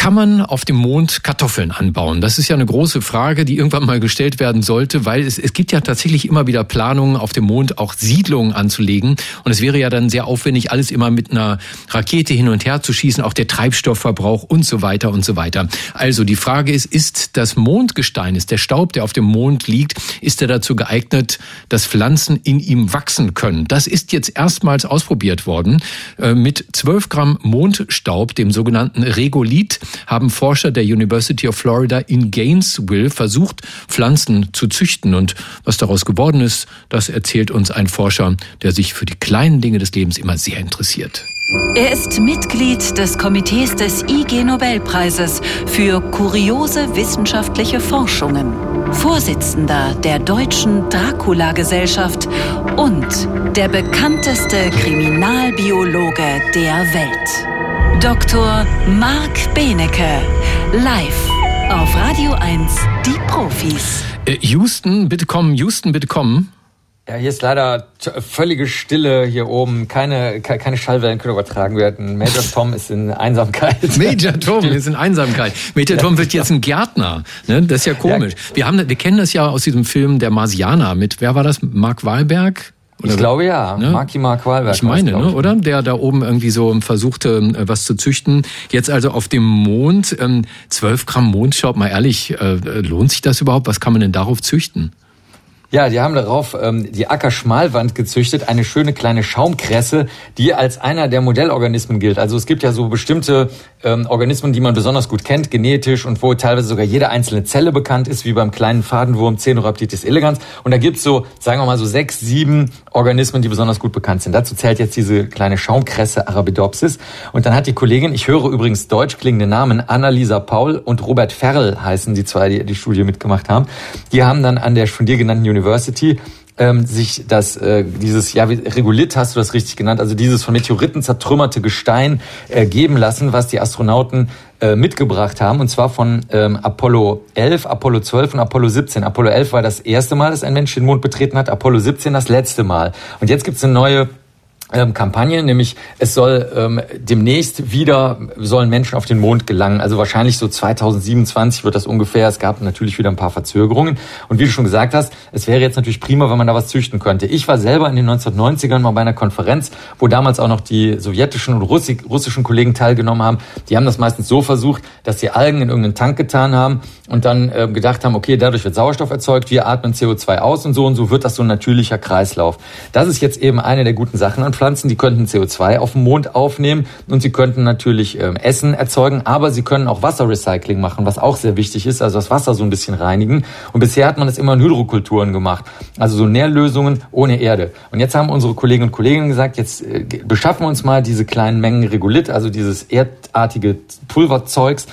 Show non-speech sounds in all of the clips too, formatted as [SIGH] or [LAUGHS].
Kann man auf dem Mond Kartoffeln anbauen? Das ist ja eine große Frage, die irgendwann mal gestellt werden sollte, weil es, es gibt ja tatsächlich immer wieder Planungen, auf dem Mond auch Siedlungen anzulegen. Und es wäre ja dann sehr aufwendig, alles immer mit einer Rakete hin und her zu schießen, auch der Treibstoffverbrauch und so weiter und so weiter. Also die Frage ist, ist das Mondgestein, ist der Staub, der auf dem Mond liegt, ist er dazu geeignet, dass Pflanzen in ihm wachsen können? Das ist jetzt erstmals ausprobiert worden äh, mit 12 Gramm Mondstaub, dem sogenannten Regolith haben Forscher der University of Florida in Gainesville versucht, Pflanzen zu züchten. Und was daraus geworden ist, das erzählt uns ein Forscher, der sich für die kleinen Dinge des Lebens immer sehr interessiert. Er ist Mitglied des Komitees des IG Nobelpreises für kuriose wissenschaftliche Forschungen, Vorsitzender der Deutschen Dracula-Gesellschaft und der bekannteste Kriminalbiologe der Welt. Dr. Marc Benecke, live auf Radio 1, die Profis. Äh, Houston, bitte kommen, Houston, bitte kommen. Ja, hier ist leider völlige Stille hier oben. Keine, keine Schallwellen können übertragen werden. Major Tom ist in Einsamkeit. [LAUGHS] Major Tom ist in Einsamkeit. Major Tom wird jetzt ein Gärtner. Ne? Das ist ja komisch. Wir, haben, wir kennen das ja aus diesem Film Der Marsianer mit, wer war das? Mark Wahlberg? Oder ich glaube ja, ne? Marky Mark Wahlberg. Ich meine, ne, oder? Der da oben irgendwie so versuchte, äh, was zu züchten. Jetzt also auf dem Mond, ähm, 12 Gramm Mondstaub, mal ehrlich, äh, lohnt sich das überhaupt? Was kann man denn darauf züchten? Ja, die haben darauf ähm, die Ackerschmalwand gezüchtet, eine schöne kleine Schaumkresse, die als einer der Modellorganismen gilt. Also es gibt ja so bestimmte ähm, Organismen, die man besonders gut kennt, genetisch und wo teilweise sogar jede einzelne Zelle bekannt ist, wie beim kleinen Fadenwurm Cenorhabditis elegans. Und da gibt's so, sagen wir mal so sechs, sieben Organismen, die besonders gut bekannt sind. Dazu zählt jetzt diese kleine Schaumkresse Arabidopsis. Und dann hat die Kollegin, ich höre übrigens deutsch klingende Namen, Annalisa Paul und Robert Ferrell heißen die zwei, die die Studie mitgemacht haben. Die haben dann an der von dir genannten University ähm, sich das äh, dieses ja Regolith hast du das richtig genannt, also dieses von Meteoriten zertrümmerte Gestein äh, geben lassen, was die Astronauten äh, mitgebracht haben und zwar von ähm, Apollo 11, Apollo 12 und Apollo 17. Apollo 11 war das erste Mal, dass ein Mensch den Mond betreten hat, Apollo 17 das letzte Mal. Und jetzt gibt's eine neue ähm, Kampagne, nämlich es soll ähm, demnächst wieder sollen Menschen auf den Mond gelangen. Also wahrscheinlich so 2027 wird das ungefähr. Es gab natürlich wieder ein paar Verzögerungen. Und wie du schon gesagt hast, es wäre jetzt natürlich prima, wenn man da was züchten könnte. Ich war selber in den 1990ern mal bei einer Konferenz, wo damals auch noch die sowjetischen und russischen Kollegen teilgenommen haben. Die haben das meistens so versucht, dass sie Algen in irgendeinen Tank getan haben und dann äh, gedacht haben, okay, dadurch wird Sauerstoff erzeugt, wir atmen CO2 aus und so und so wird das so ein natürlicher Kreislauf. Das ist jetzt eben eine der guten Sachen an Pflanzen, die könnten CO2 auf dem Mond aufnehmen und sie könnten natürlich ähm, Essen erzeugen, aber sie können auch Wasserrecycling machen, was auch sehr wichtig ist, also das Wasser so ein bisschen reinigen. Und bisher hat man das immer in Hydrokulturen gemacht, also so Nährlösungen ohne Erde. Und jetzt haben unsere Kolleginnen und Kollegen gesagt, jetzt äh, beschaffen wir uns mal diese kleinen Mengen Regolith, also dieses erdartige Pulverzeugs,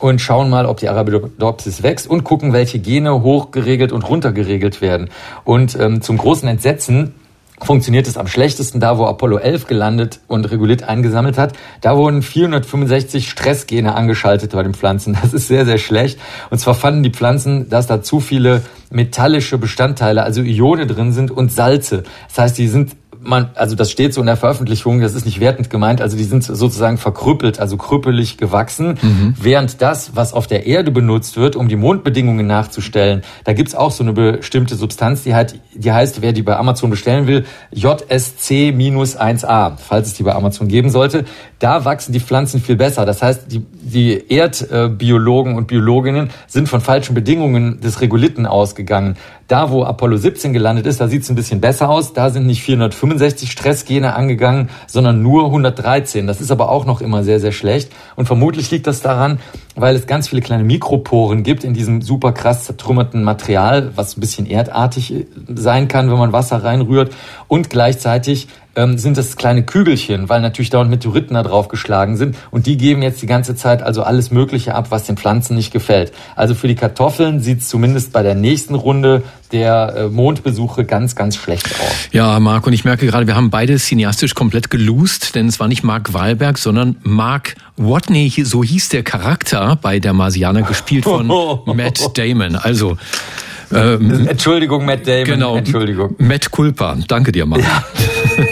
und schauen mal, ob die Arabidopsis wächst und gucken, welche Gene hochgeregelt und runtergeregelt werden. Und ähm, zum großen Entsetzen funktioniert es am schlechtesten da, wo Apollo 11 gelandet und Regolith eingesammelt hat. Da wurden 465 Stressgene angeschaltet bei den Pflanzen. Das ist sehr, sehr schlecht. Und zwar fanden die Pflanzen, dass da zu viele metallische Bestandteile, also Ione drin sind und Salze. Das heißt, die sind man, also das steht so in der Veröffentlichung, das ist nicht wertend gemeint, also die sind sozusagen verkrüppelt, also krüppelig gewachsen, mhm. während das, was auf der Erde benutzt wird, um die Mondbedingungen nachzustellen, da gibt's auch so eine bestimmte Substanz, die, halt, die heißt, wer die bei Amazon bestellen will, JSC-1A, falls es die bei Amazon geben sollte, da wachsen die Pflanzen viel besser. Das heißt, die, die Erdbiologen und Biologinnen sind von falschen Bedingungen des Regolithen ausgegangen. Da, wo Apollo 17 gelandet ist, da sieht es ein bisschen besser aus. Da sind nicht 465 Stressgene angegangen, sondern nur 113. Das ist aber auch noch immer sehr, sehr schlecht. Und vermutlich liegt das daran, weil es ganz viele kleine Mikroporen gibt in diesem super krass zertrümmerten Material, was ein bisschen erdartig sein kann, wenn man Wasser reinrührt. Und gleichzeitig ähm, sind das kleine Kügelchen, weil natürlich dauernd Meteoriten da drauf geschlagen sind. Und die geben jetzt die ganze Zeit also alles Mögliche ab, was den Pflanzen nicht gefällt. Also für die Kartoffeln sieht es zumindest bei der nächsten Runde der äh, Mondbesuche ganz, ganz schlecht aus. Ja, Marc, und ich merke gerade, wir haben beide cineastisch komplett geloost, denn es war nicht Mark Wahlberg, sondern Mark Watney, so hieß der Charakter bei der Marsianer, gespielt von [LAUGHS] Matt Damon. Also ähm, Entschuldigung, Matt Damon. Genau. Entschuldigung. Matt Culpa. Danke dir, Mann. Ja. [LAUGHS]